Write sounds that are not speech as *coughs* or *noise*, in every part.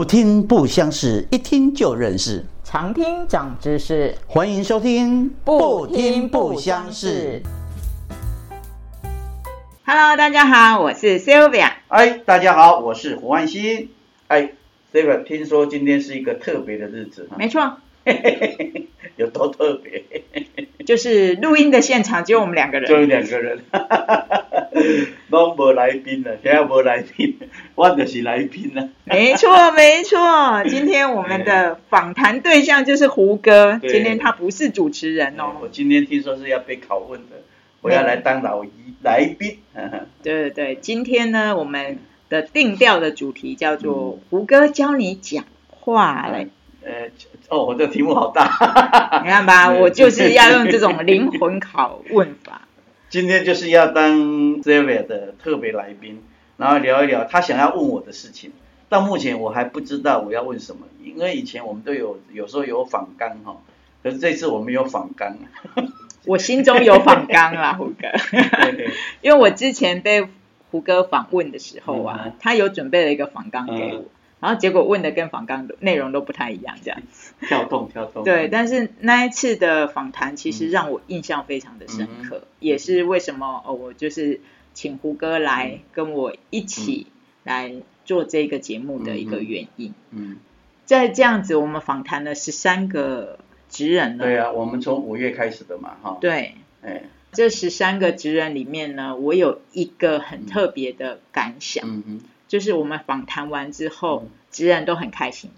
不听不相识，一听就认识。常听长知识，欢迎收听不听不相识。Hello，大家好，我是 Sylvia。哎，大家好，我是胡万新。哎，Sylvia，听说今天是一个特别的日子哈？没错，*laughs* 有多特别？*laughs* 就是录音的现场只有我们两个人，就有两个人，*laughs* 拢无来宾了，现在无来宾，我就是来宾了。没错，没错，今天我们的访谈对象就是胡歌，今天他不是主持人哦我哦。今天听说是要被拷问的，我要来当老一来宾。对对对，今天呢，我们的定调的主题叫做胡歌教你讲话嘞。呃，哦，我这题目好大。*laughs* 你看吧，*laughs* 我就是要用这种灵魂拷问法。*laughs* 今天就是要当 Xavier 的特别来宾，然后聊一聊他想要问我的事情。到目前我还不知道我要问什么，因为以前我们都有有时候有访纲哈，可是这次我们有访纲。我心中有访纲啦，胡哥。因为我之前被胡哥访问的时候啊，嗯他有准备了一个访纲给我，嗯然后结果问的跟访纲的内容都不太一样，这样。跳动跳动。对，但是那一次的访谈其实让我印象非常的深刻，嗯也是为什么哦，我就是请胡歌来跟我一起来做这个节目的一个原因。嗯，在这样子，我们访谈了十三个职人了。对啊，我们从五月开始的嘛哈。。对哎，这十三个职人里面呢，我有一个很特别的感想，嗯哼，就是我们访谈完之后嗯，职人都很开心。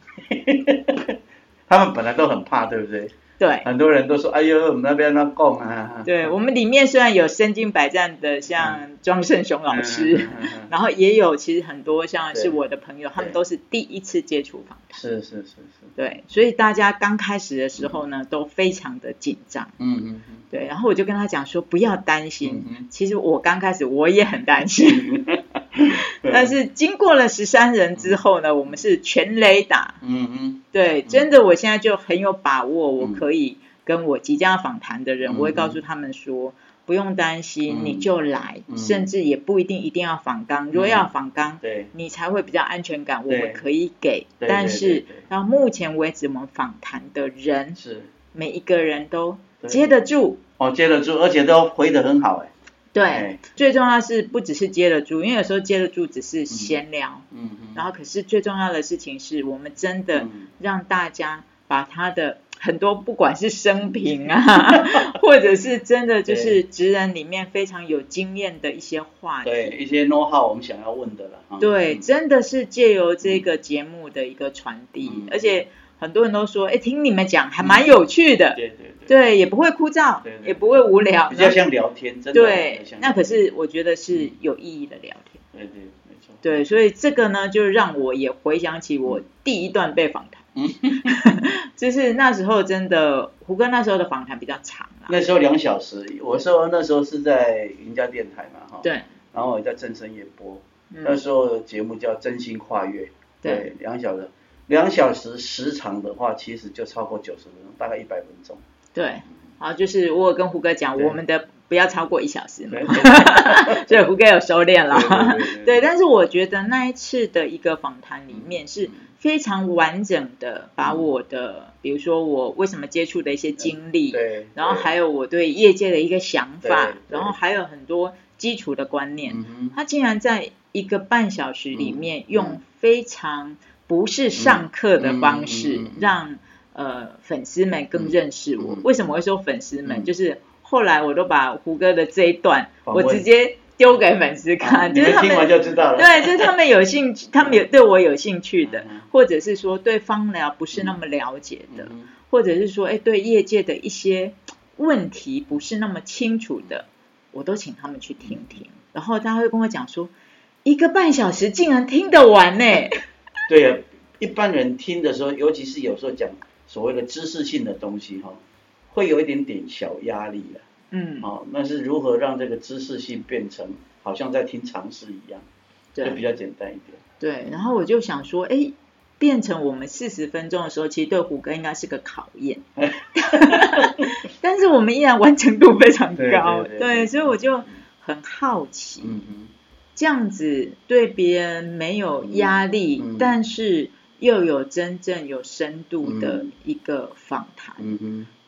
*laughs* 他们本来都很怕，对不对？对，很多人都说，哎呦，我们那边那供啊。对我们里面虽然有身经百战的，像庄胜雄老师，嗯嗯嗯嗯 *laughs* 然后也有其实很多像是我的朋友，他们都是第一次接触访谈。是是是是。对，所以大家刚开始的时候呢，都非常的紧张。嗯嗯嗯。对，然后我就跟他讲说，不要担心。嗯其实我刚开始我也很担心，*laughs* 但是经过了十三人之后呢，我们是全雷打。嗯嗯。对，真的，我现在就很有把握，我嗯可以跟我即将要访谈的人，嗯我会告诉他们说，不用担心，嗯。你就来，嗯。甚至也不一定一定要访刚，如果要访刚，对，你才会比较安全感，我们可以给。但是对到目前为止，我们访谈的人，是。每一个人都接得住。哦，接得住，而且都回得很好哎。对哎，最重要是不只是接得住，因为有时候接得住只是闲聊，嗯嗯。然后可是最重要的事情是我们真的嗯。让大家把他的很多不管是生平啊，*laughs* 或者是真的就是职人里面非常有经验的一些话题，对一些 know how 我们想要问的了哈。对，嗯。真的是借由这个节目的一个传递，嗯。而且很多人都说，哎，听你们讲还蛮有趣的，对对对。对，也不会枯燥也不会无聊，比较像聊天，真的。对那可是我觉得是有意义的聊天。对对没错。对，所以这个呢，就让我也回想起我第一段被访谈，嗯，*laughs* 就是那时候真的胡歌那时候的访谈比较长啦。那时候两小时，我说那时候是在云家电台嘛哈。。对，然后我在正声也播，那嗯，时候节目叫《真心跨越》，对对，两小时，两小时时长的话，其实就超过九十分钟，大概一百分钟。对，好，就是我有跟胡哥讲，我们的不要超过一小时嘛。对，对。*laughs* 所以胡哥有收敛了。对对对 *laughs* 对，但是我觉得那一次的一个访谈里面是非常完整的，把我的，比如说我为什么接触的一些经历，对，然后还有我对业界的一个想法然后还有很多基础的观念，嗯，他竟然在一个半小时里面嗯。用非常不是上课的方式嗯嗯嗯嗯。让呃粉丝们更认识我。嗯。为什么会说粉丝们？嗯。就是后来我都把胡歌的这一段，我直接丢给粉丝啊看，你就是他们听完就知道了。对，就是他们有兴趣，*laughs* 他们有对我有兴趣的嗯，或者是说对方疗不是那么了解的，嗯。或者是说哎对业界的一些问题不是那么清楚的，我都请他们去听听，然后他会跟我讲说，一个半小时竟然听得完呢，对呀、一般人听的时候，尤其是有时候讲所谓的知识性的东西哈，会有一点点小压力的。嗯，哦，那是如何让这个知识性变成好像在听常识一样，就比对较简单一点。对，然后我就想说，哎。变成我们四十分钟的时候，其实对胡歌应该是个考验，*laughs* 但是我们依然完成度非常对高，对对对所以我就很好奇，嗯嗯这样子对别人没有压力，嗯嗯但是又有真正有深度的嗯一个访谈。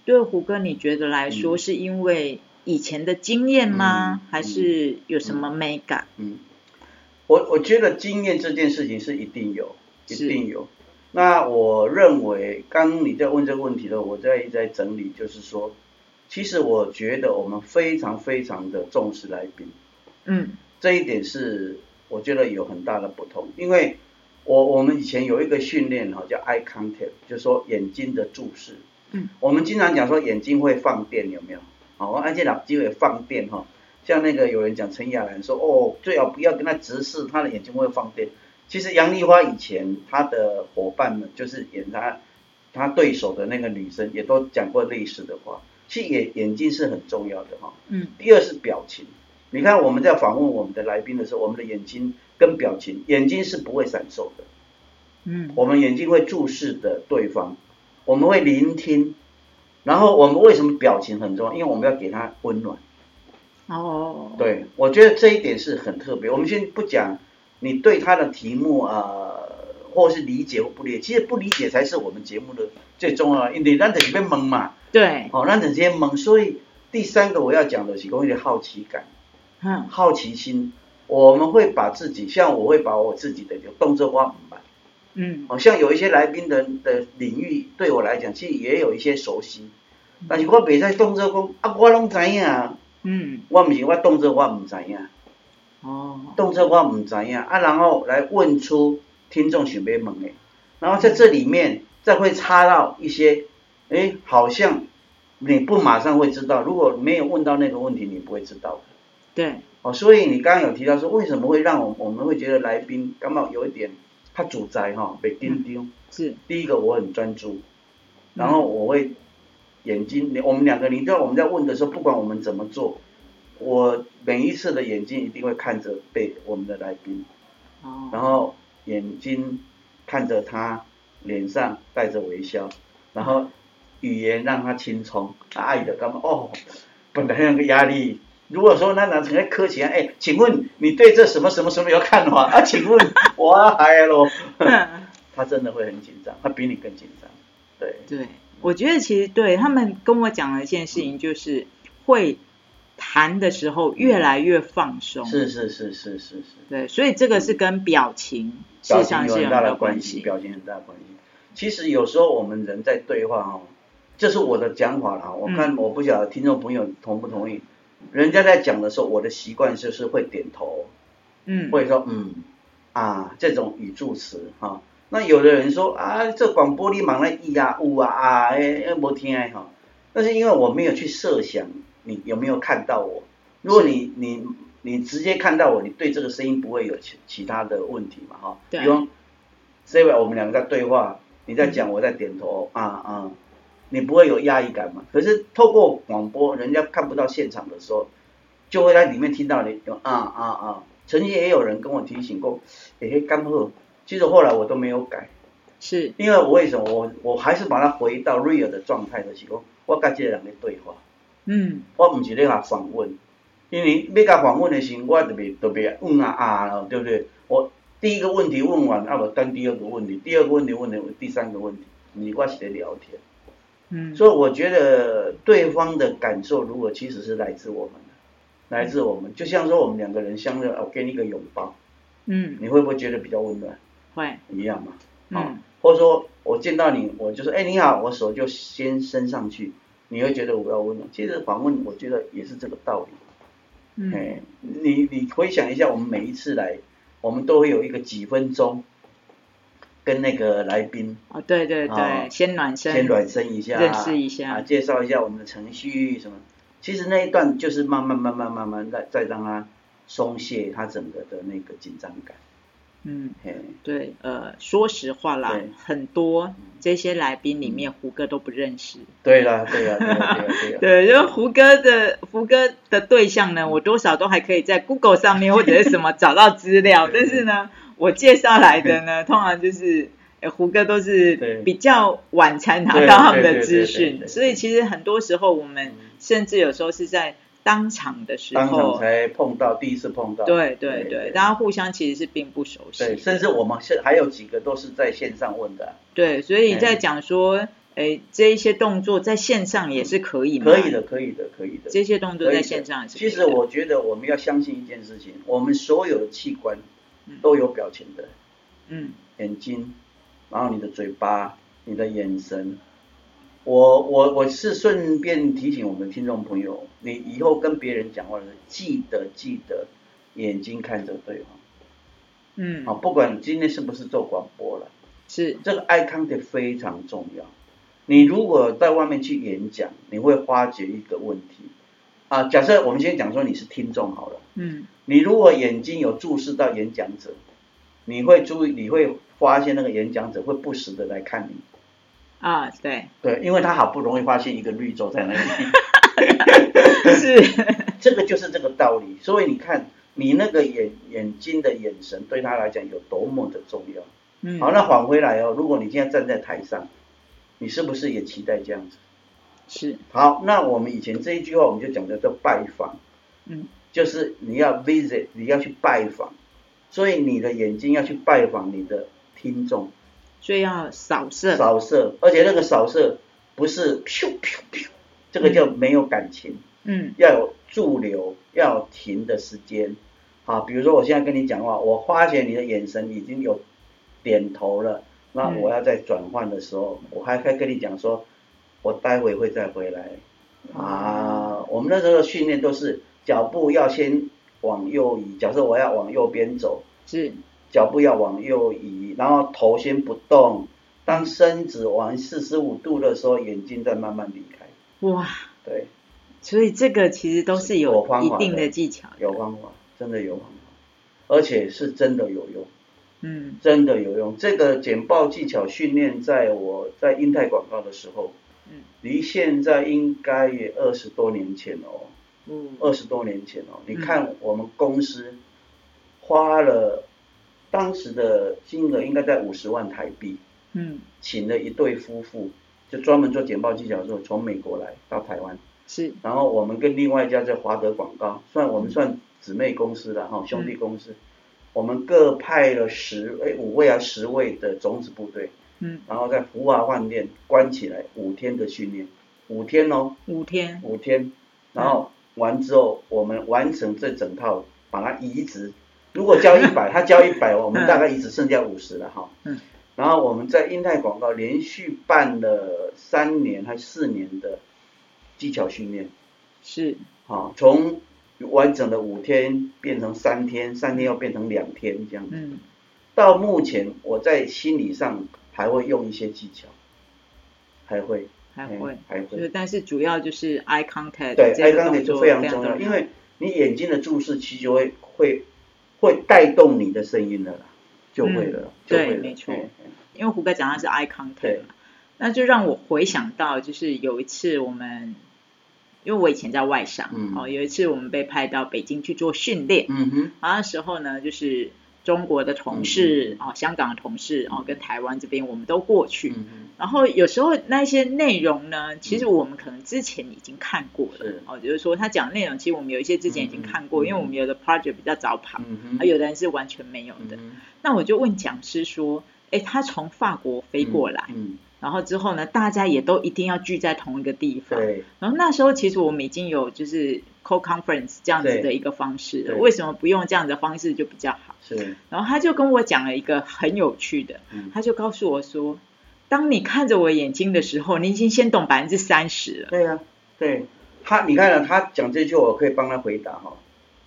对胡哥，你觉得来说，嗯是因为以前的经验吗？嗯还是有什么美感？嗯，我我觉得经验这件事情是一定有，一定有。那我认为，刚你在问这个问题的时候，我在一直在整理，就是说，其实我觉得我们非常非常的重视来宾，嗯这一点是我觉得有很大的不同，因为我我们以前有一个训练哈，叫 eye contact，就是说眼睛的注视。嗯，我们经常讲说眼睛会放电，有没有？好，而且脑筋会放电哈。像那个有人讲陈亚兰说，哦，最好不要跟他直视，他的眼睛会放电。其实杨丽花以前她的伙伴们，就是演她她对手的那个女生，也都讲过类似的话。其实眼眼睛是很重要的哈。嗯第二是表情，你看我们在访问我们的来宾的时候，我们的眼睛跟表情，眼睛是不会闪烁的，嗯我们眼睛会注视的对方，我们会聆听，然后我们为什么表情很重要？因为我们要给他温暖。哦，对，我觉得这一点是很特别。我们先不讲你对他的题目啊、呃或是理解或不理解，其实不理解才是我们节目的最重要的，因为咱就是被蒙嘛，对，哦，咱直接蒙。所以第三个我要讲的是关于好奇感。嗯。好奇心，我们会把自己，像我会把我自己的动作化明白。嗯。好像有一些来宾的的领域，对我来讲，其实也有一些熟悉。但是我袂使动作讲啊，我拢知影，嗯。我毋是我动作我毋知影，哦，动作我毋知影啊，然后来问出听众想要问的，然后在这里面再会插到一些，哎，好像你不马上会知道，如果没有问到那个问题，你不会知道的。对，哦，所以你刚刚有提到说，为什么会让我我们会觉得来宾刚好有一点他主宰哈，被盯丢。是，第一个我很专注，然后我会眼睛，我们两个，你知道我们在问的时候，不管我们怎么做，我每一次的眼睛一定会看着被我们的来宾，哦，然后眼睛看着他，脸上带着微笑，然后语言让他轻松，啊爱的干嘛？哦，本来那个压力。如果说那男生在磕起来，哎，请问你对这什么什么什么有看法啊？请问 *laughs* 我嗨喽，*laughs* 他真的会很紧张，他比你更紧张，对，对，我觉得其实对他们跟我讲了一件事情，就是会谈的时候越来越放松。是是是是是是，对，所以这个是跟表情事表实上情有很大的关系，表情很大的关系。其实有时候我们人在对话哦，这是我的讲法啦，我看嗯我不晓得听众朋友同不同意。人家在讲的时候，我的习惯就是会点头，嗯，或者说嗯啊这种语助词哈。那有的人说啊，这广播你忙了咿呀呜啊啊，哎哎没听哎哈。那是因为我没有去设想你有没有看到我。如果你你你直接看到我，你对这个声音不会有其其他的问题嘛哈。对比方这位我们两个在对话，你在讲，我在点头啊啊，你不会有压抑感嘛？可是透过广播，人家看不到现场的时候，就会在里面听到你有啊啊啊。曾经也有人跟我提醒过，诶，刚好，其实后来我都没有改，是，因为我为什么我我还是把它回到 real 的状态的时候，我跟这个人在对话，嗯我唔是咧甲访问，因为要甲访问的时候，我特别特别嗯啊啊了，对不对？我第一个问题问完，啊，我等第二个问题，第二个问题问的第三个问题，你我是在聊天。嗯，所以我觉得对方的感受，如果其实是来自我们的，来自我们，就像说我们两个人相认，我给你一个拥抱，嗯你会不会觉得比较温暖？会，一样嘛？啊嗯或者说我见到你，我就说，哎，你好，我手就先伸上去，你会觉得我要温暖。其实访问，我觉得也是这个道理。嗯哎，你你回想一下，我们每一次来，我们都会有一个几分钟，跟那个来宾哦，对对哦对，先暖身，先暖身一下，认识一下啊，介绍一下我们的程序什么。其实那一段就是慢慢慢慢慢慢再再让他松懈他整个的那个紧张感。嗯。嘿，对，呃，说实话啦，很多这些来宾里面，胡歌都不认识。对啦，对啦，对啦，对啦，对啦。对，就是胡歌的胡歌的对象呢，我多少都还可以在 Google 上面或者是什么找到资料，但是呢，我介绍来的呢，*laughs* 通常就是。呃胡歌都是比较晚才拿到他们的资讯，对所以其实很多时候我们甚至有时候是在当场的时当场候，才碰到，第一次碰到。对对对对，大家互相其实是并不熟悉对，甚至我们是还有几个都是在线上问的啊，对，所以在嗯讲说，哎，这一些动作在线上也是可以吗？可以的，，可以的，可以的。这些动作在线上也是可以的。其实我觉得我们要相信一件事情，我们所有的器官嗯都有表情的，嗯眼睛，然后你的嘴巴、你的眼神。我我我是顺便提醒我们听众朋友，你以后跟别人讲话的时候，记得记得眼睛看着对方。嗯啊，不管今天是不是做广播了，是这个 eye contact 非常重要。你如果在外面去演讲，你会发觉一个问题啊。假设我们先讲说你是听众好了，嗯你如果眼睛有注视到演讲者，你会注意，你会发现那个演讲者会不时的来看你，啊对。对，因为他好不容易发现一个绿洲在那里，*laughs* 是。*laughs* 这个就是这个道理。所以你看，你那个眼眼睛的眼神对他来讲有多么的重要。嗯。好，那返回来哦，如果你现在站在台上，你是不是也期待这样子？是。好，那我们以前这一句话我们就讲叫做拜访，嗯就是你要 visit，你要去拜访，所以你的眼睛要去拜访你的听众，所以要扫射扫射，而且那个扫射不是咻咻咻，这个叫没有感情，嗯要有驻留，要有停的时间。好，比如说我现在跟你讲话，我发现你的眼神已经有点头了，那嗯我要在转换的时候，我还可以跟你讲说，我待会会再回来。啊，我们那时候的训练都是脚步要先往右移，假设我要往右边走，是。脚步要往右移，然后头先不动，当身子往四十五度的时候，眼睛再慢慢离开。哇，对，所以这个其实都是有一定的技巧。的，有方法，真的有方法，而且是真的有用，嗯。真的有用。这个简报技巧训练，在我在英泰广告的时候，嗯。离现在应该也二十多年前了哦。嗯。二十多年前哦，你看我们公司花了当时的金额应该在五十万台币，嗯。请了一对夫妇，就专门做简报技巧的时候，从美国来到台湾，是。然后我们跟另外一家叫华德广告，算我们算姊妹公司了哈，兄弟公司，我们各派了十哎五位啊十位的种子部队，嗯。然后在福华饭店关起来五天的训练，五天哦，五天。五天，然后完之后，我们完成这整套，把它移植。如果交一百，*laughs* 他交一百，我们大概移植剩下五十了哈。嗯。然后我们在英泰广告连续办了三年还四年的技巧训练，是啊，从完整的五天变成三天，三天又变成两天这样子。嗯到目前，我在心理上还会用一些技巧，还会，嗯还会，还会。就是。但是主要就是 eye contact 对，eye 这个 contact 非常重要，因为你眼睛的注视其实就会会会带动你的声音的啦，就会了，对没错。因为胡哥讲他是 eye contact，那就让我回想到，就是有一次我们，因为我以前在外商，嗯。哦，有一次我们被派到北京去做训练，嗯哼，然后那时候呢，就是中国的同事，哦，香港的同事，哦，跟台湾这边我们都过去，嗯，然后有时候那些内容呢，其实我们可能之前已经看过了是，哦，就是说他讲的内容，其实我们有一些之前已经看过，因为我们有的 project 比较早跑，嗯哼，而有的人是完全没有的。嗯。那我就问讲师说，哎，他从法国飞过来，嗯，然后之后呢，大家也都一定要聚在同一个地方。对，然后那时候其实我们已经有就是 co conference 这样子的一个方式了，为什么不用这样的方式就比较好？是，然后他就跟我讲了一个很有趣的，嗯他就告诉我说，当你看着我眼睛的时候，你已经先懂百分之三十了。对啊、对他，你看了、他讲这句，我可以帮他回答哈，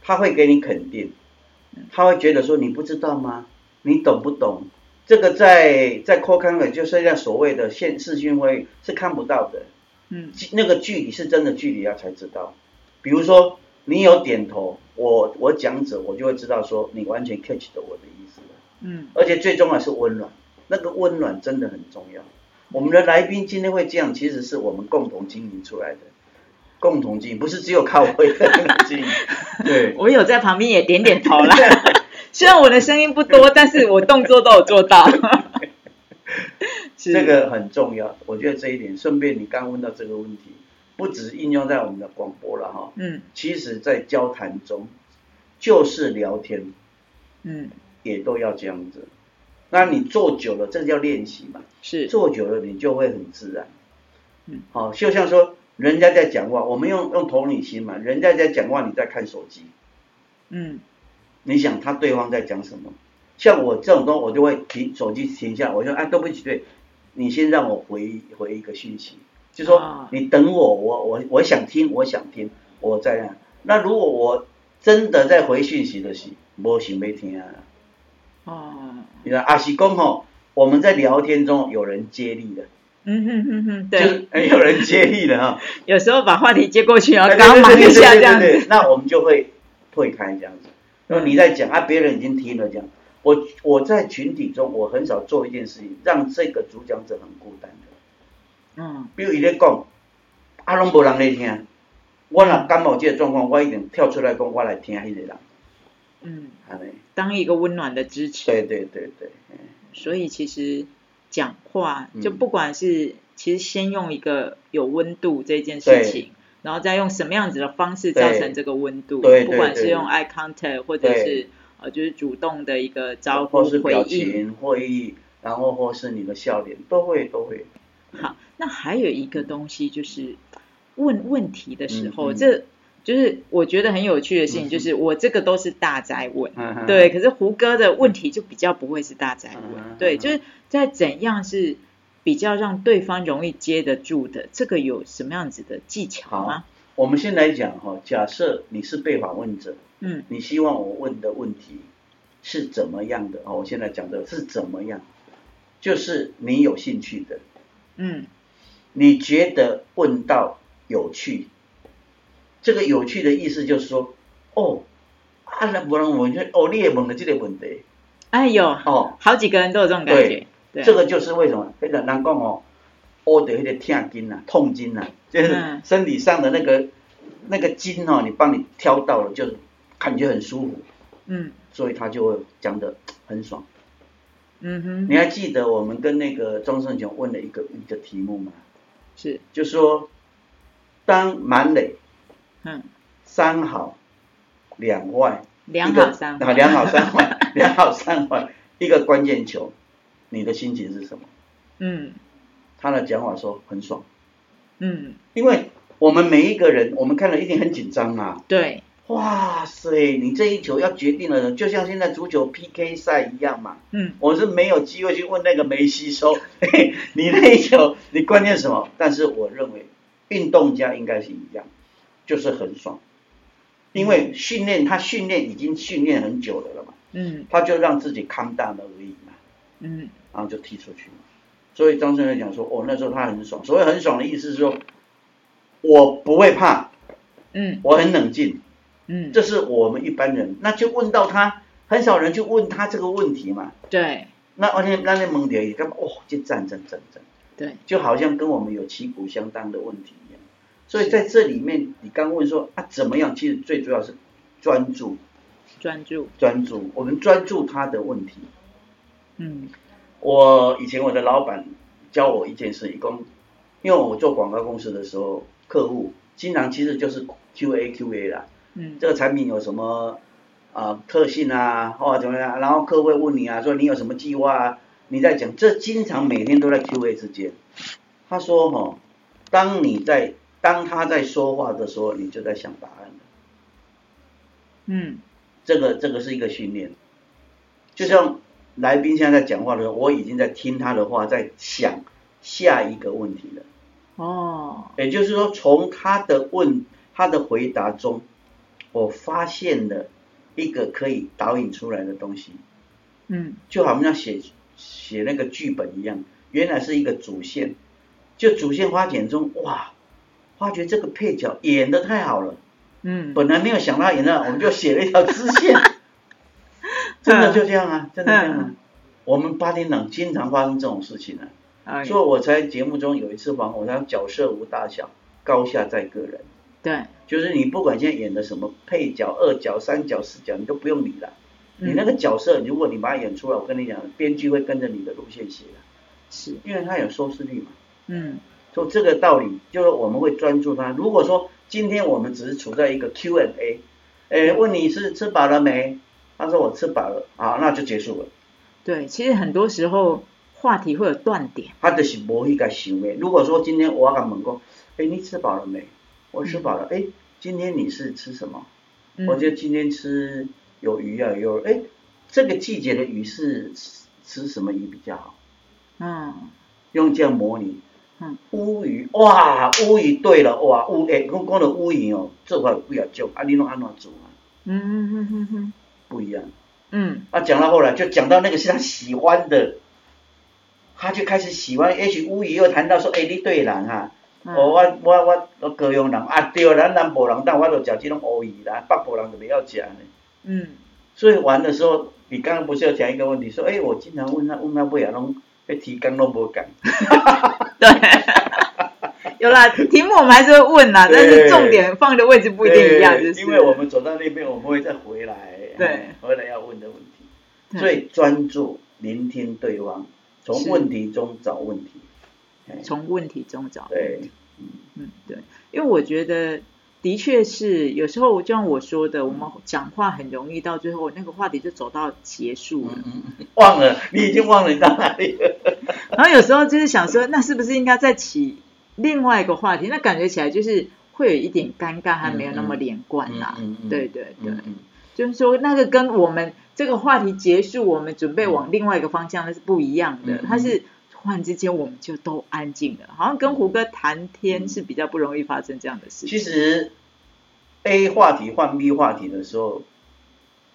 他会给你肯定，他会觉得说你不知道吗？你懂不懂？这个在在 c o 康的，就是像所谓的现视讯会议是看不到的，嗯那个距离是真的距离啊才知道。比如说你有点头，我我讲者我就会知道说你完全 catch 到我的意思了。嗯而且最重要是温暖，那个温暖真的很重要。我们的来宾今天会这样，其实是我们共同经营出来的，共同经营不是只有靠我一个人经营。*laughs* 对，我有在旁边也点点头啦，*laughs* 虽然我的声音不多，*laughs* 但是我动作都有做到。*laughs* 是这个很重要。我觉得这一点，顺便你刚问到这个问题，不只应用在我们的广播了哈，嗯其实在交谈中，就是聊天嗯，也都要这样子。那你做久了，这叫练习嘛，是，做久了你就会很自然。嗯，好，就像说人家在讲话，我们用用同理心嘛，人家在讲话，你在看手机，嗯你想他对方在讲什么？像我这种东西，我就会停手机停下，我说啊，对不起，对，你先让我回回一个讯息，就说、啊你等我，我我我想听，我想听，我再让。那如果我真的在回讯息的时，我想没听啊。哦，你看阿西公吼，我们在聊天中有人接力的，嗯哼哼哼，对，就是哎有人接力的哈，*laughs* 有时候把话题接过去，然后对刚忙一下这样子，那我们就会退开这样子。然后你在讲啊，别人已经听了这样。我我在群体中，我很少做一件事情，让这个主讲者很孤单的。嗯比如伊咧讲，啊拢无人咧听，我若感冒这个状况，我一定跳出来讲，我来听迄个人，嗯，安尼。当一个温暖的支持。对对对对，嗯所以其实讲话嗯就不管是、其实先用一个有温度这件事情，然后再用什么样子的方式造成这个温度，对对不管是用 eye contact 或者是呃就是主动的一个招呼或是表回应。情、会议，然后或是你的笑脸，都会都会。好，那还有一个东西就是问问题的时候，嗯嗯这就是我觉得很有趣的事情，嗯就是我这个都是大灾问。对，可是胡歌的问题就比较不会是大灾问，嗯对，嗯就是在怎样是比较让对方容易接得住的，这个有什么样子的技巧吗？我们先来讲哈，假设你是被访问者，嗯。你希望我问的问题是怎么样的？哦，我现在讲的是怎么样，就是你有兴趣的，嗯。你觉得问到有趣，这个有趣的意思就是说，哦，啊，那不能问就哦，你也问了这个问题，哎呦，哦，好几个人都有这种感觉，对，这个就是为什么，非常难讲哦，我的那个痛经呐、痛经呐、就是嗯。身体上的那个那个筋哦，你帮你挑到了，就是感觉很舒服，嗯。所以他就会讲的很爽。嗯哼，你还记得我们跟那个庄胜雄问了一个一个题目吗？是，就说当满垒嗯，三好两坏，两个好三啊两好三坏，两好三坏，一个关键球，你的心情是什么？嗯。他的讲法说很爽，嗯，因为我们每一个人，我们看了一定很紧张啊。对，哇塞，你这一球要决定了，就像现在足球 PK 赛一样嘛。嗯。我是没有机会去问那个梅西说，嘿 *laughs* 你那一球你关键什么？但是我认为运动家应该是一样，就是很爽，因为训练他训练已经训练很久了了嘛，嗯。他就让自己康大而已。嘛，嗯然后就踢出去。所以张胜元讲说，哦，那时候他很爽。所谓很爽的意思是说，我不会怕，嗯我很冷静，嗯，这是我们一般人，那就问到他，很少人去问他这个问题嘛。对那而且那那蒙迪也干嘛？哦，就战争战争，对，就好像跟我们有旗鼓相当的问题一样。所以在这里面，你刚问说啊怎么样？其实最主要是专注，专注，专注，我们专注他的问题。嗯。我以前我的老板教我一件事，一共，因为我做广告公司的时候，客户经常其实就是 QA QA 啦，嗯。这个产品有什么啊、特性啊，或者怎么样，然后客户会问你啊，说你有什么计划啊，你在讲，这经常每天都在 QA 之间。他说哈、当你在当他在说话的时候，你就在想答案了。嗯。这个这个是一个训练，就像来宾现在在讲话的时候，我已经在听他的话，在想下一个问题了。哦，也就是说，从他的问他的回答中，我发现了一个可以导引出来的东西，嗯。就好像写写那个剧本一样，原来是一个主线，就主线发展中，哇，发觉这个配角演的太好了，嗯，本来没有想到演的，我们就写了一条支线，*laughs* 真的就这样啊，真的这样啊，我们八点档经常发生这种事情啊。哎所以我在节目中有一次访，我讲角色无大小，高下在个人。对，就是你不管现在演的什么配角、二角、三角、四角，你都不用理了。嗯你那个角色，如果你把它演出来，我跟你讲，编剧会跟着你的路线写的，是，因为它有收视率嘛。嗯就这个道理，就是我们会专注他。如果说今天我们只是处在一个 Q&A，哎，问你是吃饱了没？他说我吃饱了，啊，那就结束了。对，其实很多时候话题会有断点。他就是无迄个想的。如果说今天我敢问讲，哎，你吃饱了没？我吃饱了。哎，今天你是吃什么？我觉得今天吃有鱼啊，有哎，这个季节的鱼是吃什么鱼比较好？嗯，用这样模拟。嗯，乌鱼哇，乌鱼对了哇，乌诶，讲讲到乌鱼哦，做法有几啊种，啊，你拢安怎做啊？嗯嗯嗯嗯嗯，不一样。嗯，啊，讲到后来就讲到那个是他喜欢的，他就开始喜欢。也许乌鱼又谈到说，哎，你对人哈，哦，我我我我高雄人啊，对，咱南部人，但我都食这种乌鱼啦，北部人就不要食呢。嗯，所以玩的时候，你刚刚不是要讲一个问题，说，哎，我经常问他，问他不要拢。提纲都不讲，*laughs* 对，有啦，题目我们还是会问啦，但是重点放的位置不一定一样，就是因为我们走到那边，我们会再回来，对，回来要问的问题，所以专注聆听对方，从问题中找问题，从问题中找问题，嗯嗯，对，因为我觉得。的确是，有时候就像我说的，我们讲话很容易到最后那个话题就走到结束了，嗯忘了，你已经忘了你到哪里了。*laughs* 然后有时候就是想说，那是不是应该再起另外一个话题？那感觉起来就是会有一点尴尬，还没有那么连贯啦。对对对，就是说那个跟我们这个话题结束，我们准备往另外一个方向，那是不一样的。它是。突然之间，我们就都安静了，好像跟胡歌谈天是比较不容易发生这样的事情。其实，A 话题换 B 话题的时候，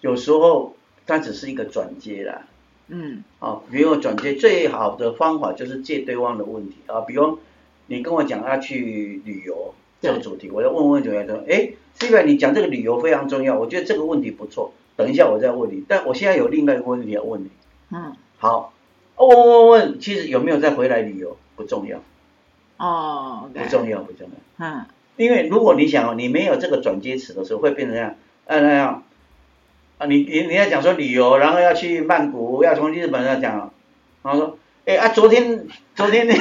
有时候它只是一个转接啦。嗯。哦没有转接最好的方法就是借对方的问题啊，比如你跟我讲要去旅游这个主题，我要问问主持说，哎，这边你讲这个旅游非常重要，我觉得这个问题不错，等一下我再问你，但我现在有另外一个问题要问你。嗯。好。问问问，其实有没有再回来旅游不重要，哦，不重要不重要，嗯，因为如果你想你没有这个转接词的时候，会变成这样，啊那样，啊你你你要讲说旅游，然后要去曼谷，要从日本要讲，然后说，哎啊昨天昨天 *laughs*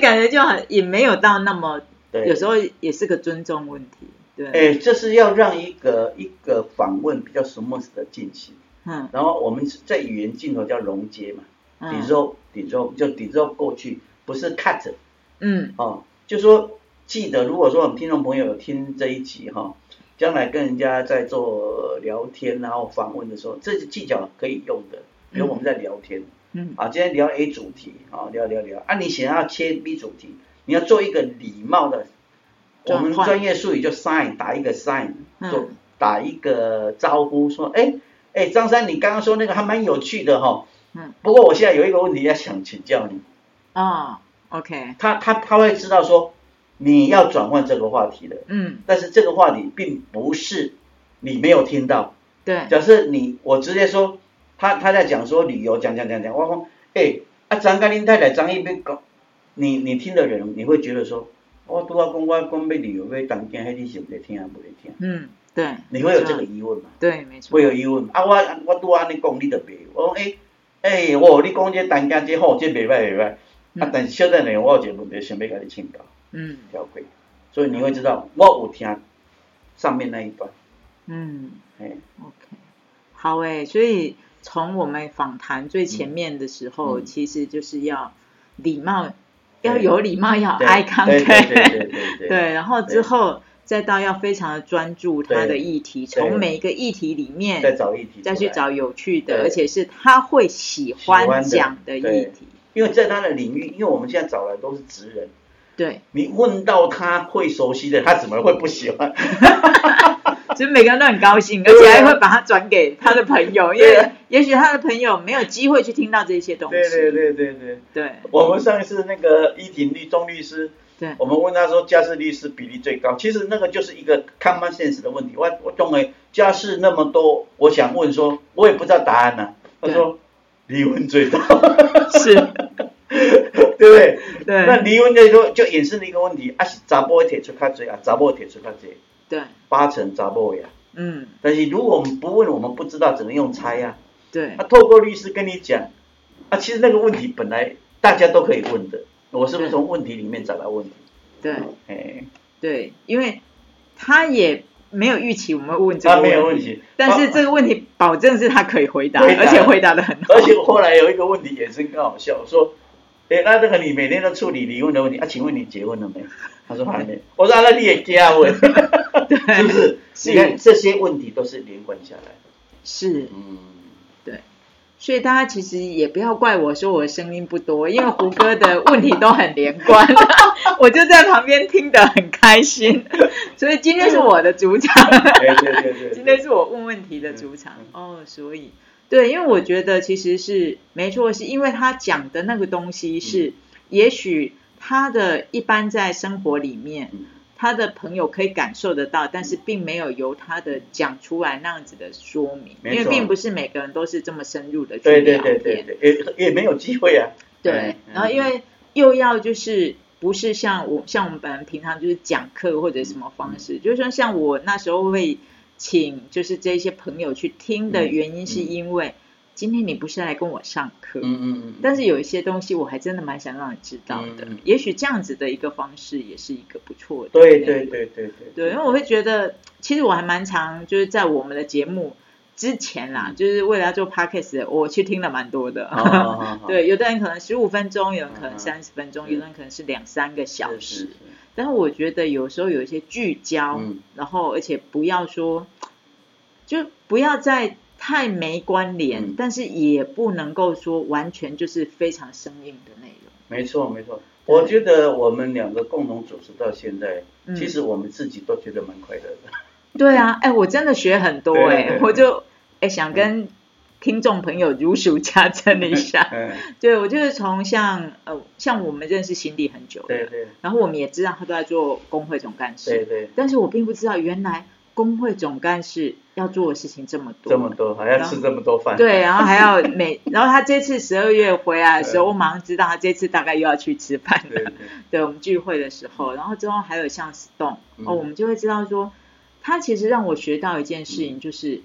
感觉就很也没有到那么，有时候也是个尊重问题，对，哎这是要让一个一个访问比较 smooth 的进行。嗯，然后我们在语言镜头叫融接嘛，顶肉顶肉就顶肉过去，不是 cut，嗯，哦，就说记得，如果说我们听众朋友有听这一集哈，将来跟人家在做聊天然后访问的时候，这是技巧可以用的，比如我们在聊天，嗯，啊，今天聊 A 主题，啊，聊聊聊，啊，你想要切 B 主题，你要做一个礼貌的，我们专业术语叫 sign，打一个 sign，做打一个招呼，说，哎。哎，张三，你刚刚说那个还蛮有趣的哈。嗯。不过我现在有一个问题要想请教你。啊，OK。他他他会知道说你要转换这个话题的。嗯。但是这个话题并不是你没有听到。对。假设你我直接说他他在讲说旅游讲讲讲讲，我讲哎啊张甘林太太张一边讲，你你听的人你会觉得说，我拄要讲我讲要旅游要东京，迄你是不是听啊不会听？嗯。对，你会有这个疑问嘛？对，没错。会有疑问啊！我我拄安尼讲，你就袂。我讲诶诶，我你讲这单价这好，这袂歹袂歹。啊，但是小等下我有一个问题想要跟你请教。嗯。条规。所以你会知道，我有听上面那一段。嗯。哎，OK。好诶，所以从我们访谈最前面的时候，其实就是要礼貌，要有礼貌，要 contact。对对对对对。*laughs* 对，然后之后。再到要非常的专注他的议题，从每一个议题里面再找议题，再去找有趣的，而且是他会喜欢讲的议题。因为在他的领域，因为我们现在找的都是职人，对，你问到他会熟悉的，他怎么会不喜欢？*laughs* 其实每个人都很高兴，而且还会把它转给他的朋友，因为也许他的朋友没有机会去听到这些东西。对对对对对。对。我们上一次那个依婷律钟律师。对我们问他说，家事律师比例最高，其实那个就是一个 common sense 的问题。我我认为家事那么多，我想问说，我也不知道答案呢。他说离婚最多，是，*laughs* 对不对？对。那离婚就说就衍生了一个问题，啊是查甫提出较多啊，查某提出较多，对，八成查甫呀。嗯。但是如果我们不问，我们不知道怎么用猜呀。对。啊，透过律师跟你讲，啊，其实那个问题本来大家都可以问的。我是不是从问题里面找到问题？对，哎，对，因为他也没有预期我们问这个问题，但是这个问题保证是他可以回答，而且回答的很好。而且后来有一个问题也是更好笑，说，哎，那这个你每天都处理离婚的问题啊？请问你结婚了没？他说还没。我说那你也加问，是不是？你看这些问题都是连贯下来。是，嗯，对。所以大家其实也不要怪我说我的声音不多，因为胡歌的问题都很连贯，*laughs* 我就在旁边听得很开心。所以今天是我的主场，对对对对，*laughs* 今天是我问问题的主场。哦，所以对，因为我觉得其实是没错，是因为他讲的那个东西是，也许他的一般在生活里面。他的朋友可以感受得到，但是并没有由他的讲出来那样子的说明，因为并不是每个人都是这么深入的去了解，也也没有机会啊。对，然后因为又要就是不是像我像我们本人平常就是讲课或者什么方式，就是说像我那时候会请就是这些朋友去听的原因，是因为。今天你不是来跟我上课，嗯嗯嗯，但是有一些东西我还真的蛮想让你知道的，也许这样子的一个方式也是一个不错的。对对对对对。对，因为我会觉得，其实我还蛮常就是在我们的节目之前啦，就是为了要做 podcast，我去听了蛮多的。*laughs* 对，有的人可能十五分钟，有人可能三十分钟，有的人可能是两三个小时。但是我觉得有时候有一些聚焦，然后而且不要说，就不要再。太没关联，但是也不能够说完全就是非常生硬的内容。没错，没错。我觉得我们两个共同主持到现在，其实我们自己都觉得蛮快乐的。对啊，哎，我真的学很多哎，我就哎想跟听众朋友如数家珍一下。嗯。*laughs* 对，我就是从像呃像我们认识辛迪很久，对对。然后我们也知道他都在做工会总干事，对对。但是我并不知道原来。工会总干事要做的事情这么多，这么多还要吃这么多饭，对，然后还要每，*laughs* 然后他这次十二月回来的时候，我马上知道他这次大概又要去吃饭了。对，我们聚会的时候，然后之后还有像 Stone，哦，我们就会知道说，他其实让我学到一件事情，就是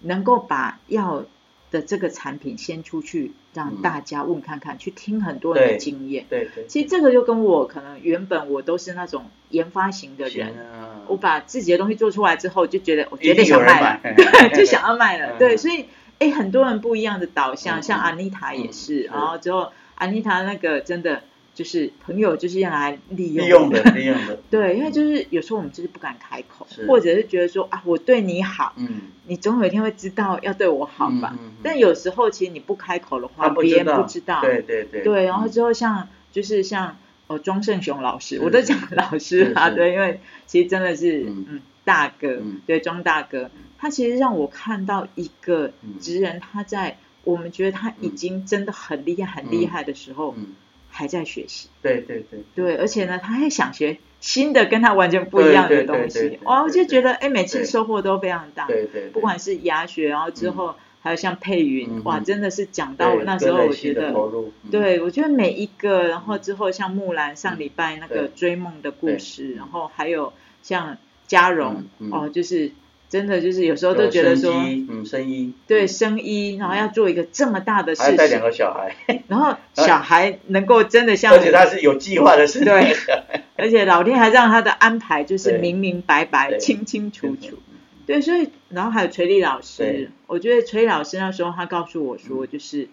能够把要。的这个产品先出去，让大家问看看，去听很多人的经验。对对。其实这个就跟我可能原本我都是那种研发型的人，我把自己的东西做出来之后，就觉得我绝对想卖了，*laughs* 就想要卖了。对，所以哎，很多人不一样的导向，像安妮塔也是，然后之后安妮塔那个真的。就是朋友就是要来利用利用的利用的，*laughs* 对，因为就是有时候我们就是不敢开口，或者是觉得说啊，我对你好，嗯，你总有一天会知道要对我好吧？但有时候其实你不开口的话，别人不知道，对对对，对。然后之后像就是像哦庄胜雄老师，我都讲老师啊，对，因为其实真的是嗯。大哥，对庄大哥，他其实让我看到一个职人，他在我们觉得他已经真的很厉害很厉害的时候。还在学习，对对对，对，而且呢，他还想学新的跟他完全不一样的东西，哇我就觉得哎，每次收获都非常大，对对，不管是牙学，然后之后还有像佩云，哇，真的是讲到那时候，我觉得，对我觉得每一个，然后之后像木兰上礼拜那个追梦的故事，然后还有像嘉荣，哦，就是。真的就是有时候都觉得说，嗯，生医，对，生医，然后要做一个这么大的事情，还带两个小孩，然后小孩能够真的像，*laughs* 而且他是有计划的事情，对，*laughs* 而且老天还让他的安排就是明明白白、清清楚楚，对，所以然后还有垂丽老师，我觉得锤老师那时候他告诉我说，就是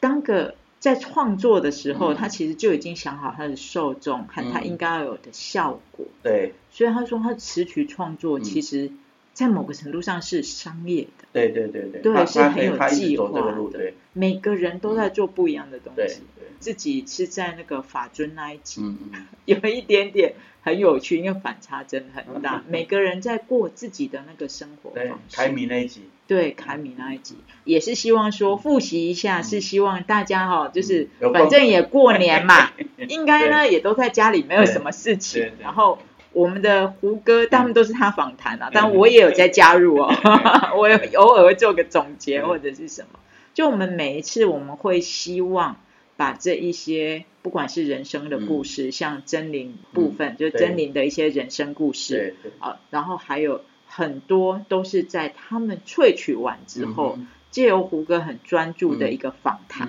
当个。在创作的时候，他其实就已经想好他的受众和他应该要有的效果。对，所以他说他词曲创作其实，在某个程度上是商业的。对对对对，对是很有计划的。每个人都在做不一样的东西。自己是在那个法尊那一集，*laughs* 有一点点很有趣，因为反差真的很大。*laughs* 每个人在过自己的那个生活方式。凯米那一集，对凯米那一集，也是希望说复习一下，是希望大家哈，就是反正也过年嘛，*laughs* 应该呢也都在家里，没有什么事情。然后我们的胡歌，他们都是他访谈啊，但我也有在加入哦，*laughs* 我偶尔会做个总结或者是什么。就我们每一次，我们会希望。把这一些不管是人生的故事，像真灵部分，就真灵的一些人生故事，啊，然后还有很多都是在他们萃取完之后，借由胡歌很专注的一个访谈，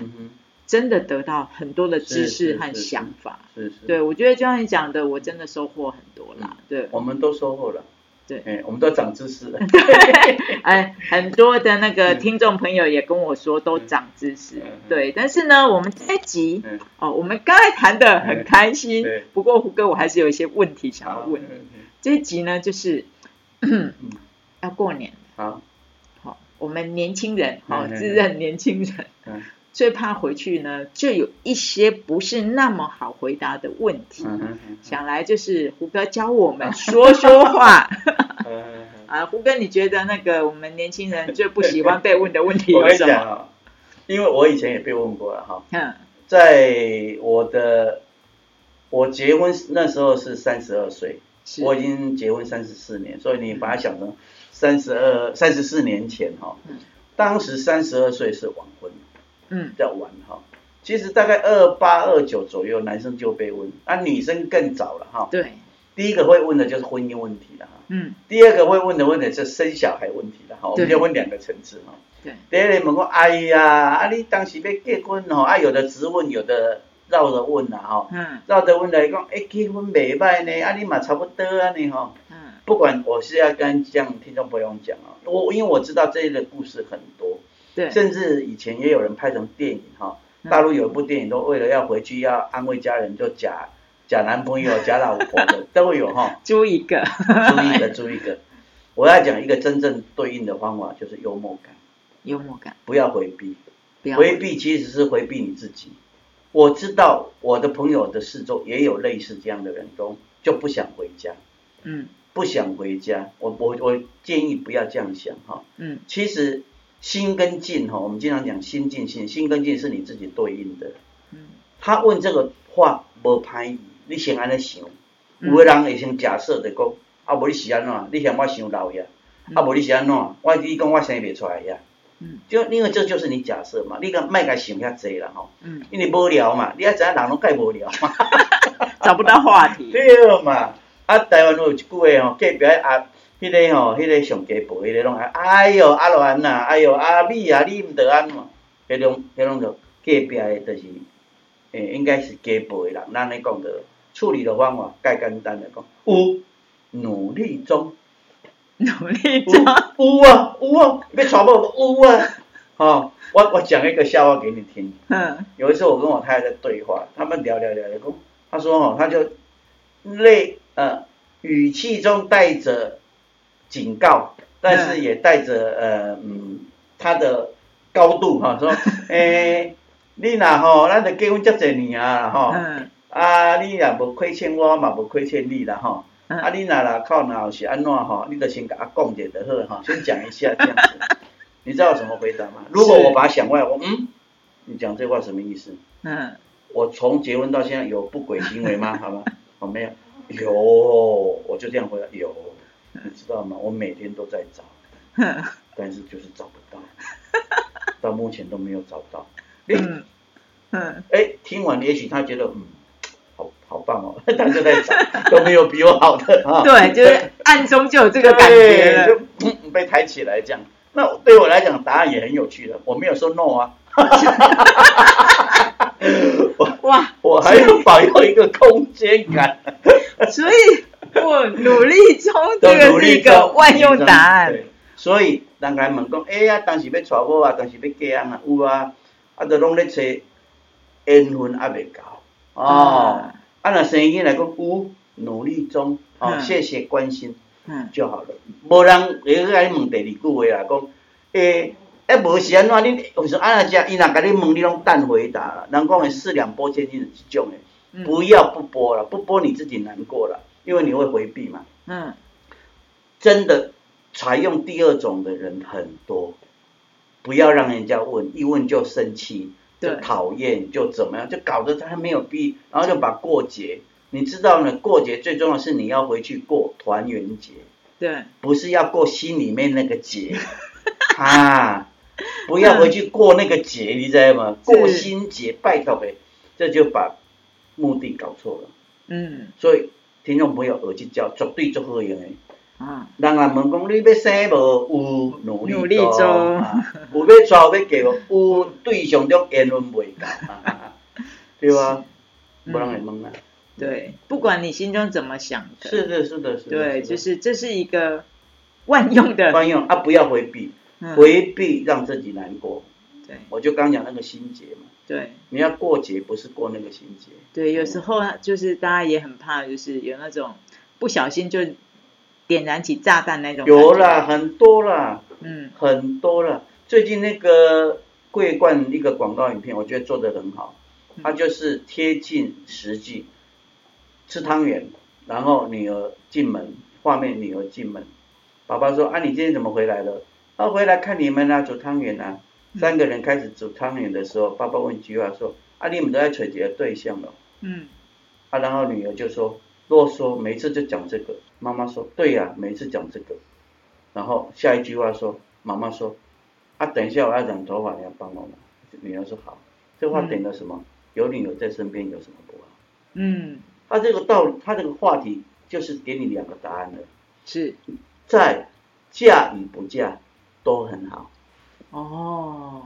真的得到很多的知识和想法。是是。对，我觉得就像你讲的，我真的收获很多啦。对，我们都收获了。对，哎，我们都长知识了。*laughs* 对，哎，很多的那个听众朋友也跟我说都长知识。对，但是呢，我们这一集哦，我们刚才谈的很开心。不过胡哥，我还是有一些问题想要问。这一集呢，就是 *coughs* 要过年。好。好，我们年轻人，好，自认年轻人。嗯。最怕回去呢，就有一些不是那么好回答的问题。想来就是胡哥教我们 *laughs* 说说话。*laughs* 啊，胡哥，你觉得那个我们年轻人最不喜欢被问的问题有什么？*laughs* 因为我以前也被问过了哈。在我的我结婚那时候是三十二岁，我已经结婚三十四年，所以你把它想成三十二、三十四年前哈。当时三十二岁是晚婚。嗯，较晚哈，其实大概二八二九左右，男生就被问，啊，女生更早了哈。对，第一个会问的就是婚姻问题了哈。嗯。第二个会问的问题是生小孩问题了哈，我们就问两个层次哈。对。第二个问讲，哎呀，啊，你当时要结婚吼，啊，有的直问，有的绕着问啦哈。嗯。绕着问来讲，哎，结婚未歹呢，啊，你嘛差不多啊你哈。嗯。不管我是要跟这样听众朋友讲啊，我因为我知道这类的故事很多。甚至以前也有人拍成电影哈，大陆有一部电影都为了要回去要安慰家人，就假假男朋友、*laughs* 假老婆的都有哈。租一个，租一个，租一个。我要讲一个真正对应的方法，就是幽默感。幽默感。不要回避，回避其实是回避你自己。我知道我的朋友的四周也有类似这样的人，都就不想回家。嗯。不想回家，我我我建议不要这样想哈。嗯。其实。心跟境哈，我们经常讲心境心，心跟境是你自己对应的。嗯，他问这个话无歹意，你先安尼想。有的人会先假设的讲，啊无你是安怎？你嫌我想老呀？啊无你是安怎？我你讲我生袂出来呀？嗯，就因为这就是你假设嘛，你个卖个想遐济啦吼。嗯，因为无聊嘛，你要知影人拢介无聊嘛，*laughs* 找不到话题。*laughs* 对嘛，啊台湾有一句话吼，隔壁啊。迄个吼，迄个上家婆，迄个拢哎哟阿乱呐，哎哟阿米啊，你毋得安嘛？迄种迄种就隔壁的，就是诶，应该是家婆的人。咱咧讲着处理的方法，介简单来讲，有努力中，努力中，有啊有啊，要传播有啊。吼，我我讲一个笑话给你听。嗯。有一次我跟我太太在对话，他们聊聊聊聊，讲，他说吼，他就泪呃语气中带着。警告，但是也带着呃嗯，他的高度哈，说 *laughs* 诶，你若吼，咱得结婚这几年啊吼，啊你也无亏欠我，嘛无亏欠你啦吼，啊你那啦靠脑是安怎吼，你得先甲我讲者就好哈，先讲一下这样子，*laughs* 你知道怎么回答吗？如果我把它想歪，我嗯，你讲这话什么意思？嗯，我从结婚到现在有不轨行为吗？*laughs* 好吗？我没有，有，我就这样回答，有。你知道吗？我每天都在找，但是就是找不到，到目前都没有找到。嗯嗯，哎，听完也许他觉得嗯，好好棒哦，他就在找，都没有比我好的啊。*laughs* 对，就是暗中就有这个感觉就嗯被抬起来这样。那对我来讲，答案也很有趣的。我没有说 no 啊，*laughs* 哇，我还有保有一个空间感，所以。我努力中，这个是一个万用答案。所以，人家问讲，哎呀，当时要娶某啊，当时要嫁人啊，有啊，啊，都拢咧找缘分还未到哦。啊，那生意来讲，有努力中，哦，谢谢关心，嗯，就好了。无人会去甲你问第二句话啦，讲，诶，哎，无是安怎？你有时安怎食？伊若甲你问，你拢等回答啦。人讲诶，四两拨千斤是一种诶，不要不拨了，不拨你自己难过了。因为你会回避嘛，嗯，真的采用第二种的人很多，不要让人家问，一问就生气，就讨厌，就怎么样，就搞得他没有必，然后就把过节，你知道呢？过节最重要是你要回去过团圆节，对，不是要过心里面那个节，*laughs* 啊，不要回去过那个节，你知道吗？过心节，拜托呗，这就把目的搞错了，嗯，所以。听众朋友耳机交绝对足好用的，啊，人啊问讲你要生无？有努力做，有要娶要嫁无？有对象中缘分未到，*laughs* 对吧？不人会问啊。对，不管你心中怎么想的，是的，是的，是的。对，就是这是一个万用的。万用啊！不要回避，回避让自己难过。对，我就刚讲那个心结嘛。对，你要过节不是过那个心节。对，有时候就是大家也很怕，就是有那种不小心就点燃起炸弹那种。有啦，很多啦，嗯，很多了。最近那个桂冠一个广告影片，我觉得做的很好，它就是贴近实际。吃汤圆，然后女儿进门，画面女儿进门，爸爸说：“啊，你今天怎么回来了？”啊，回来看你们啊，煮汤圆啊。三个人开始煮汤圆的时候，爸爸问一句话说：“啊，你们都在找几个对象了？”嗯。啊，然后女儿就说：“啰嗦，每次就讲这个。”妈妈说：“对呀，每次讲这个。”然后下一句话说：“妈妈说，啊，等一下我要染头发，你要帮我吗？”女儿说：“好。”这话点了什么？有女儿在身边有什么不好？嗯。他这个道，他这个话题就是给你两个答案了，是在嫁与不嫁都很好。哦，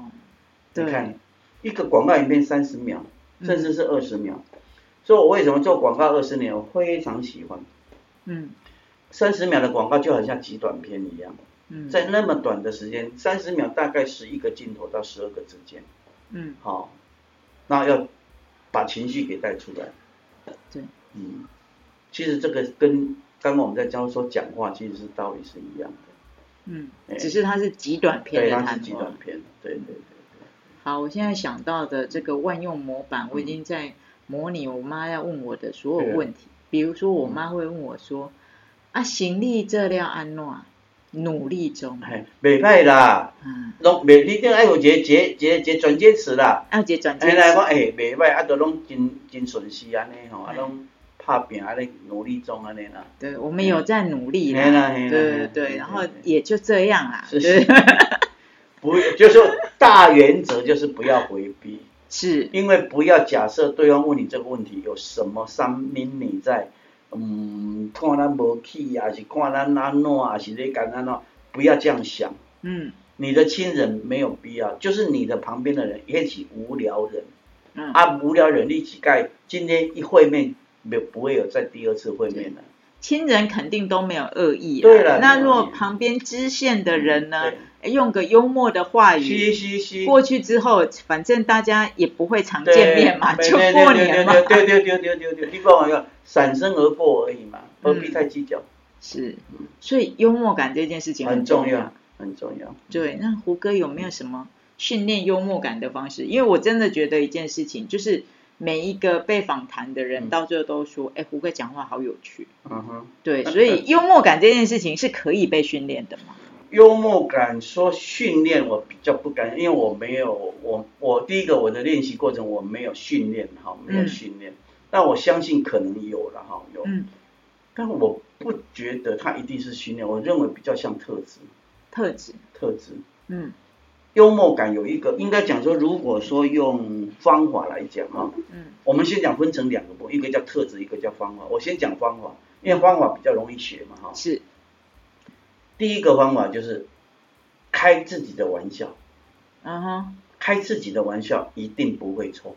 你看一个广告影片三十秒，甚至是二十秒，所以我为什么做广告二十年，我非常喜欢。嗯，三十秒的广告就好像极短片一样，嗯，在那么短的时间，三十秒大概十一个镜头到十二个之间，嗯，好，那要把情绪给带出来。对，嗯，其实这个跟刚刚我们在教说讲话，其实是道理是一样的。嗯，只是它是极短篇的它是极短片，对对对对。好，我现在想到的这个万用模板，我已经在模拟我妈要问我的所有问题。比如说，我妈会问我说：“啊，行李这料安怎？努力中。”哎，袂歹啦。嗯。拢袂，你定爱有一个一个一个转接词啦。啊，一个转接词。来讲，哎，袂歹，啊，都拢真真顺势安尼吼，啊，拢。怕扁还在努力中啊，那啦。对，我们有在努力啦。对对对，然后也就这样啦。是是。*laughs* 不，就是大原则就是不要回避。是。因为不要假设对方问你这个问题有什么三明你在，嗯，看咱无气啊，是看咱安怎啊，是咧干安怎？不要这样想。嗯。你的亲人没有必要，就是你的旁边的人也许无聊人。嗯。啊，无聊人一起盖，今天一会面。没不会有再第二次会面了，亲人肯定都没有恶意。对了，那如果旁边支线的人呢，用个幽默的话语，过去之后，反正大家也不会常见面嘛，就过年嘛。对对对对对对，你干嘛要闪身而过而已嘛，何必太计较？是，所以幽默感这件事情很重要，很重要。对，那胡歌有没有什么训练幽默感的方式？因为我真的觉得一件事情就是。每一个被访谈的人到最后都说：“哎，胡歌讲话好有趣。”嗯哼，对，所以幽默感这件事情是可以被训练的吗？幽默感说训练，我比较不敢，因为我没有我我第一个我的练习过程我没有训练哈，没有训练，但我相信可能有了哈有，但我不觉得它一定是训练，我认为比较像特质，特质，特质，嗯。幽默感有一个，应该讲说，如果说用方法来讲哈，嗯，我们先讲分成两个部，一个叫特质，一个叫方法。我先讲方法，因为方法比较容易学嘛哈。是。第一个方法就是开自己的玩笑。啊哈。开自己的玩笑一定不会错。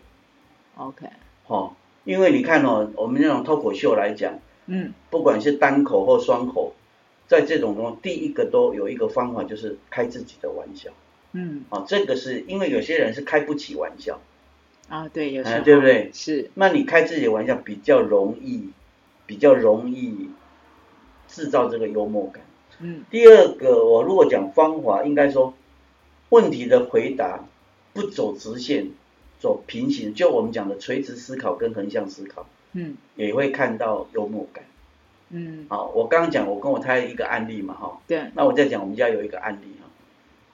OK。哦，因为你看哦，我们那种脱口秀来讲，嗯，不管是单口或双口，在这种中，第一个都有一个方法，就是开自己的玩笑。嗯，啊，这个是因为有些人是开不起玩笑，啊，对，有时候，对不对？是，那你开自己的玩笑比较容易，比较容易制造这个幽默感。嗯，第二个，我如果讲方法，应该说问题的回答不走直线，走平行，就我们讲的垂直思考跟横向思考，嗯，也会看到幽默感。嗯，好，我刚刚讲我跟我太太一个案例嘛，哈，对，那我再讲我们家有一个案例。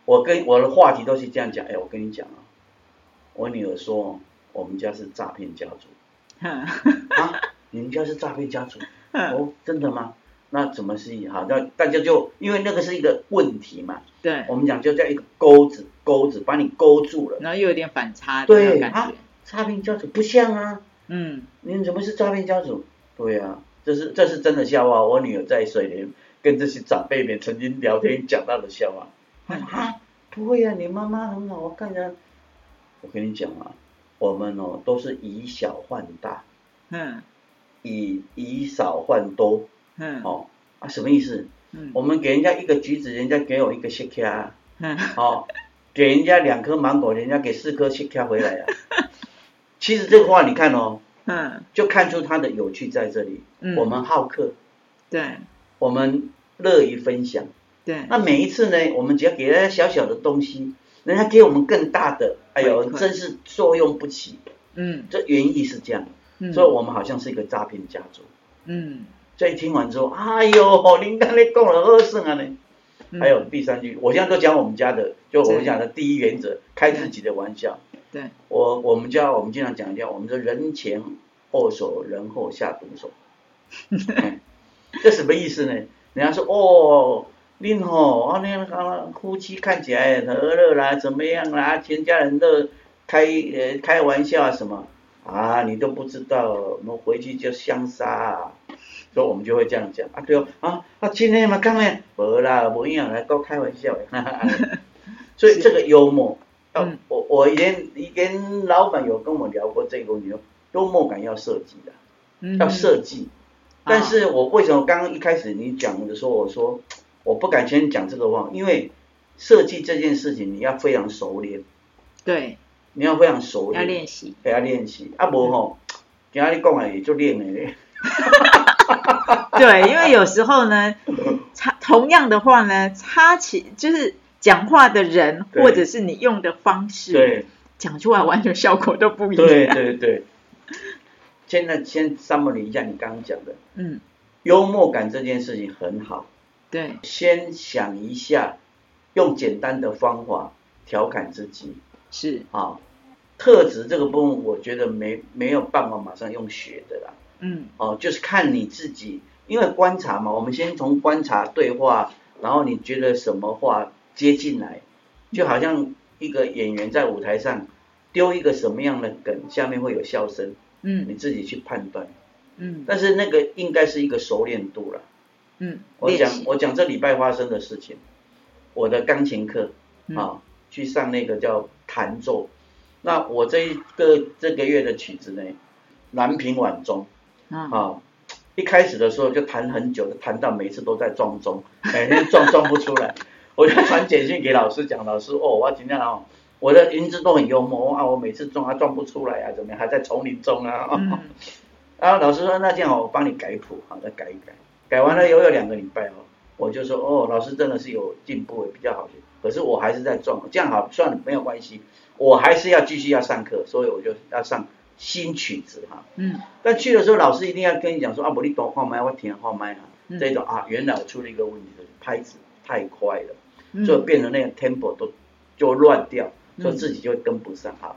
我跟我的话题都是这样讲，哎，我跟你讲啊，我女儿说我们家是诈骗家族，啊，你们家是诈骗家族？*laughs* 哦，真的吗？那怎么是好？那大家就因为那个是一个问题嘛，对，我们讲就叫一个钩子，钩子把你勾住了，然后又有点反差的感觉，诈骗家族不像啊，嗯，你怎么是诈骗家族？对啊，这是这是真的笑话，我女儿在水莲跟这些长辈们曾经聊天讲到的笑话。啊，不会啊，你妈妈很好，我看着。我跟你讲啊，我们哦都是以小换大，嗯，以以少换多，嗯，哦啊什么意思？嗯，我们给人家一个橘子，人家给我一个西卡，嗯，好，给人家两颗芒果，人家给四颗西卡回来啊。*laughs* 其实这个话你看哦，嗯，就看出它的有趣在这里。嗯，我们好客，对，我们乐于分享，对。那每一次呢，我们只要给人家小小的东西。人家给我们更大的，哎呦，真是作用不起。嗯，这原意是这样，所以我们好像是一个诈骗家族。嗯，所以听完之后，哎呦，您刚才讲了二声啊呢。还有第三句，我现在都讲我们家的，就我们讲的第一原则，开自己的玩笑。对，我我们家我们经常讲一下，我们说人前握手，人后下毒手。*laughs* 这什么意思呢？人家说哦。恁吼，啊，恁啊夫妻看起来很和乐啦，怎么样啦？全家人都开呃开玩笑啊什么啊？你都不知道，我们回去就相杀啊！所以我们就会这样讲啊，对哦，啊啊今天嘛，刚才无啦，无影来搞开玩笑的，*laughs* 所以这个幽默，嗯，我我以前以前老板有跟我聊过这个问题，幽默感要设计的，要设计。但是我为什么刚刚一开始你讲的时候，我说。我不敢先讲这个话，因为设计这件事情你要非常熟练。对。你要非常熟练。要练习。要练习。啊，无吼，今日你讲的也就练的。*laughs* 对，因为有时候呢，差同样的话呢，差起就是讲话的人或者是你用的方式，对，讲出来完全效果都不一样。对对对。现在先 summary 一下你刚刚讲的。嗯。幽默感这件事情很好。对，先想一下，用简单的方法调侃自己是啊。特质这个部分，我觉得没没有办法马上用学的啦。嗯，哦，就是看你自己，因为观察嘛，我们先从观察对话，然后你觉得什么话接进来，就好像一个演员在舞台上丢一个什么样的梗，下面会有笑声。嗯，你自己去判断。嗯，但是那个应该是一个熟练度了。嗯，我讲我讲这礼拜发生的事情，我的钢琴课啊，去上那个叫弹奏，那我这一个这个月的曲子呢，南屏晚钟，啊，一开始的时候就弹很久，弹到每次都在撞钟，每天撞撞不出来，我就传简讯给老师讲，老师哦，我今天哦，我的音质都很幽默啊，我每次撞啊撞不出来啊，怎么样，还在丛林中啊，然 *laughs* 后老师说那这样我帮你改谱，好，再改一改。改完了以后有两个礼拜哦，我就说哦，老师真的是有进步，比较好学。可是我还是在撞，这样好算了，没有关系，我还是要继续要上课，所以我就要上新曲子哈。嗯。但去的时候，老师一定要跟你讲说啊，不你多放麦，我停放麦哈。这种啊，原来我出了一个问题，就是拍子太快了，所以变成那个 tempo 都就乱掉，所以自己就跟不上哈。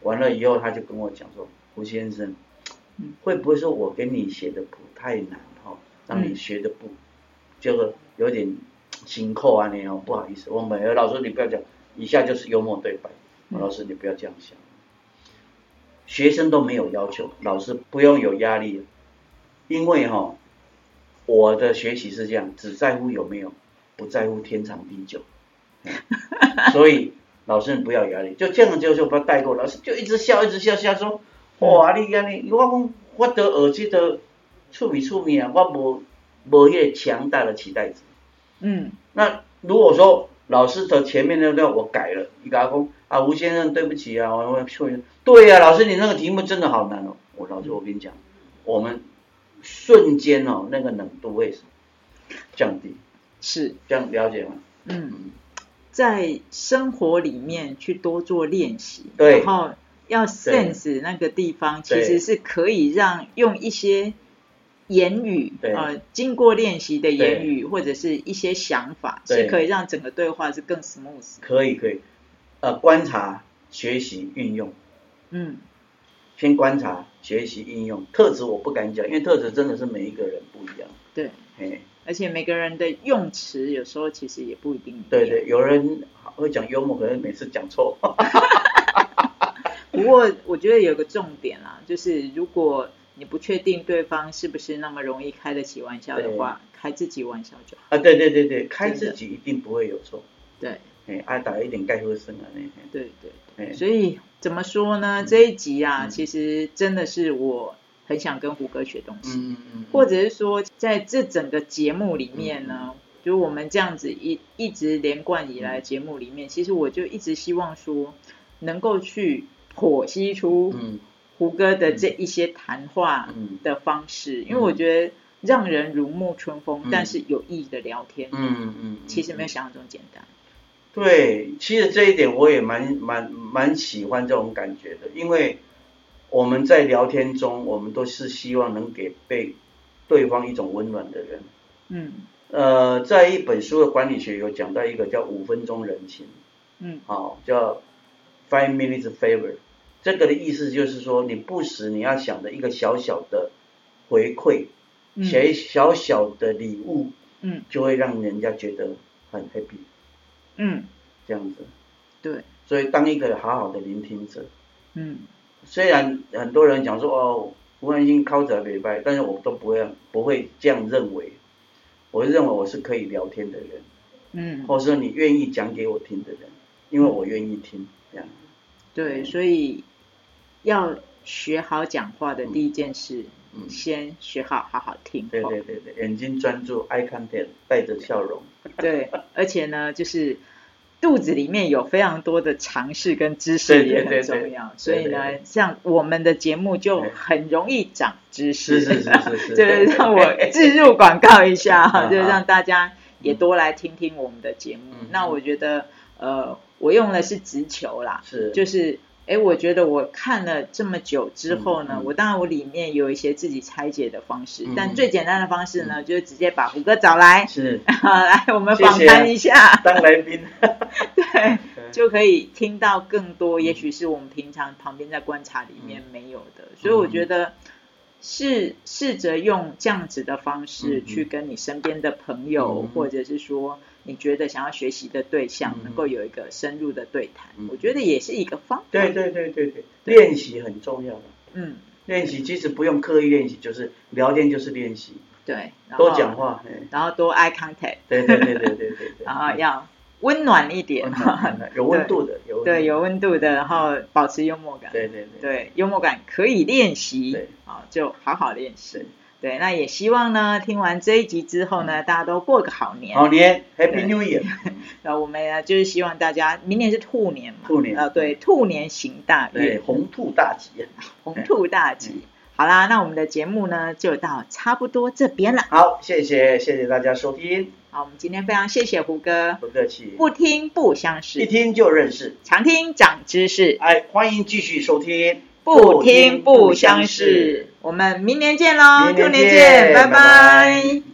完了以后，他就跟我讲说，胡先生，会不会说我给你写的谱太难？让你学的不，就是有点辛苦啊，你哦，不好意思，我们老师你不要讲，以下就是幽默对白，老师你不要这样想，学生都没有要求，老师不用有压力，因为哈，我的学习是这样，只在乎有没有，不在乎天长地久，*laughs* 所以老师你不要压力，就这样就就不要带过，老师就一直笑一直笑笑说，哇你安尼，我讲我得耳机的。出名出名啊！我无无迄个强大的期待值。嗯。那如果说老师的前面那段我改了，你跟他讲啊，吴先生对不起啊，我我错。对呀，老师你那个题目真的好难哦。我老师我跟你讲，我们瞬间哦那个冷度会降低。是。这样了解吗？嗯。在生活里面去多做练习。对。然后要 sense 那个地方，其实是可以让用一些。言语呃，经过练习的言语或者是一些想法，是可以让整个对话是更 smooth。可以可以，呃，观察、学习、运用。嗯，先观察、学习、应用。特质我不敢讲，因为特质真的是每一个人不一样。对，哎，而且每个人的用词有时候其实也不一定。对对，有人会讲幽默，可能每次讲错。*laughs* 不过我觉得有个重点啦，就是如果。你不确定对方是不是那么容易开得起玩笑的话，开自己玩笑就好。啊，对对对对，开自己一定不会有错。对，哎，爱打一点概括声啊，那对对对，所以怎么说呢？这一集啊，其实真的是我很想跟胡歌学东西，嗯嗯，或者是说在这整个节目里面呢，就我们这样子一一直连贯以来节目里面，其实我就一直希望说，能够去剖析出胡歌的这一些谈话的方式，因为我觉得让人如沐春风，但是有意义的聊天，嗯嗯，其实没有想象中简单。对，其实这一点我也蛮蛮蛮喜欢这种感觉的，因为我们在聊天中，我们都是希望能给被对方一种温暖的人。嗯，呃，在一本书的管理学有讲到一个叫五分钟人情。嗯，好，叫 five minutes favor。这个的意思就是说，你不时你要想的一个小小的回馈，写小小的礼物，嗯，就会让人家觉得很 happy。嗯，这样子，对，所以当一个好好的聆听者，嗯，虽然很多人讲说哦，吴汉兴靠着北拜，但是我都不会不会这样认为，我认为我是可以聊天的人，嗯，或者说你愿意讲给我听的人，因为我愿意听，这样，对，所以要学好讲话的第一件事，先学好好好听，对对对对，眼睛专注，eye contact，带着笑容。对，而且呢，就是肚子里面有非常多的常识跟知识也很重要，所以呢，像我们的节目就很容易长知识，是是是是，*laughs* 就是让我置入广告一下哈，*laughs* 就是让大家也多来听听我们的节目。那我觉得，呃，我用的是直球啦，是，就是。哎，我觉得我看了这么久之后呢，我当然我里面有一些自己拆解的方式，但最简单的方式呢，就是直接把胡歌找来，是，*laughs* 来我们访谈一下，当来宾，*laughs* 对，就可以听到更多，也许是我们平常旁边在观察里面没有的，所以我觉得。试试着用这样子的方式去跟你身边的朋友，或者是说你觉得想要学习的对象，能够有一个深入的对谈，我觉得也是一个方法。对对对对对，练习很重要嗯，练习其实不用刻意练习，就是聊天就是练习。对，多讲话，然后多 eye contact。对对对对对对。*laughs* 然后要。温暖一点，*laughs* *laughs* 有温度的，有对有温度的，然后保持幽默感，对对对，对幽默感可以练习，好就好好练习，对，那也希望呢，听完这一集之后呢，大家都过个好年，好年，Happy New Year，*laughs* 那我们呢就是希望大家明年是兔年嘛，兔年，呃对，兔年行大运，红兔大吉，红兔大吉。好啦，那我们的节目呢就到差不多这边了。好，谢谢谢谢大家收听。好，我们今天非常谢谢胡哥，不客气。不听不相识，一听就认识，常听长知识。哎，欢迎继续收听，不听不相识。我们明年见喽，兔年见，拜拜。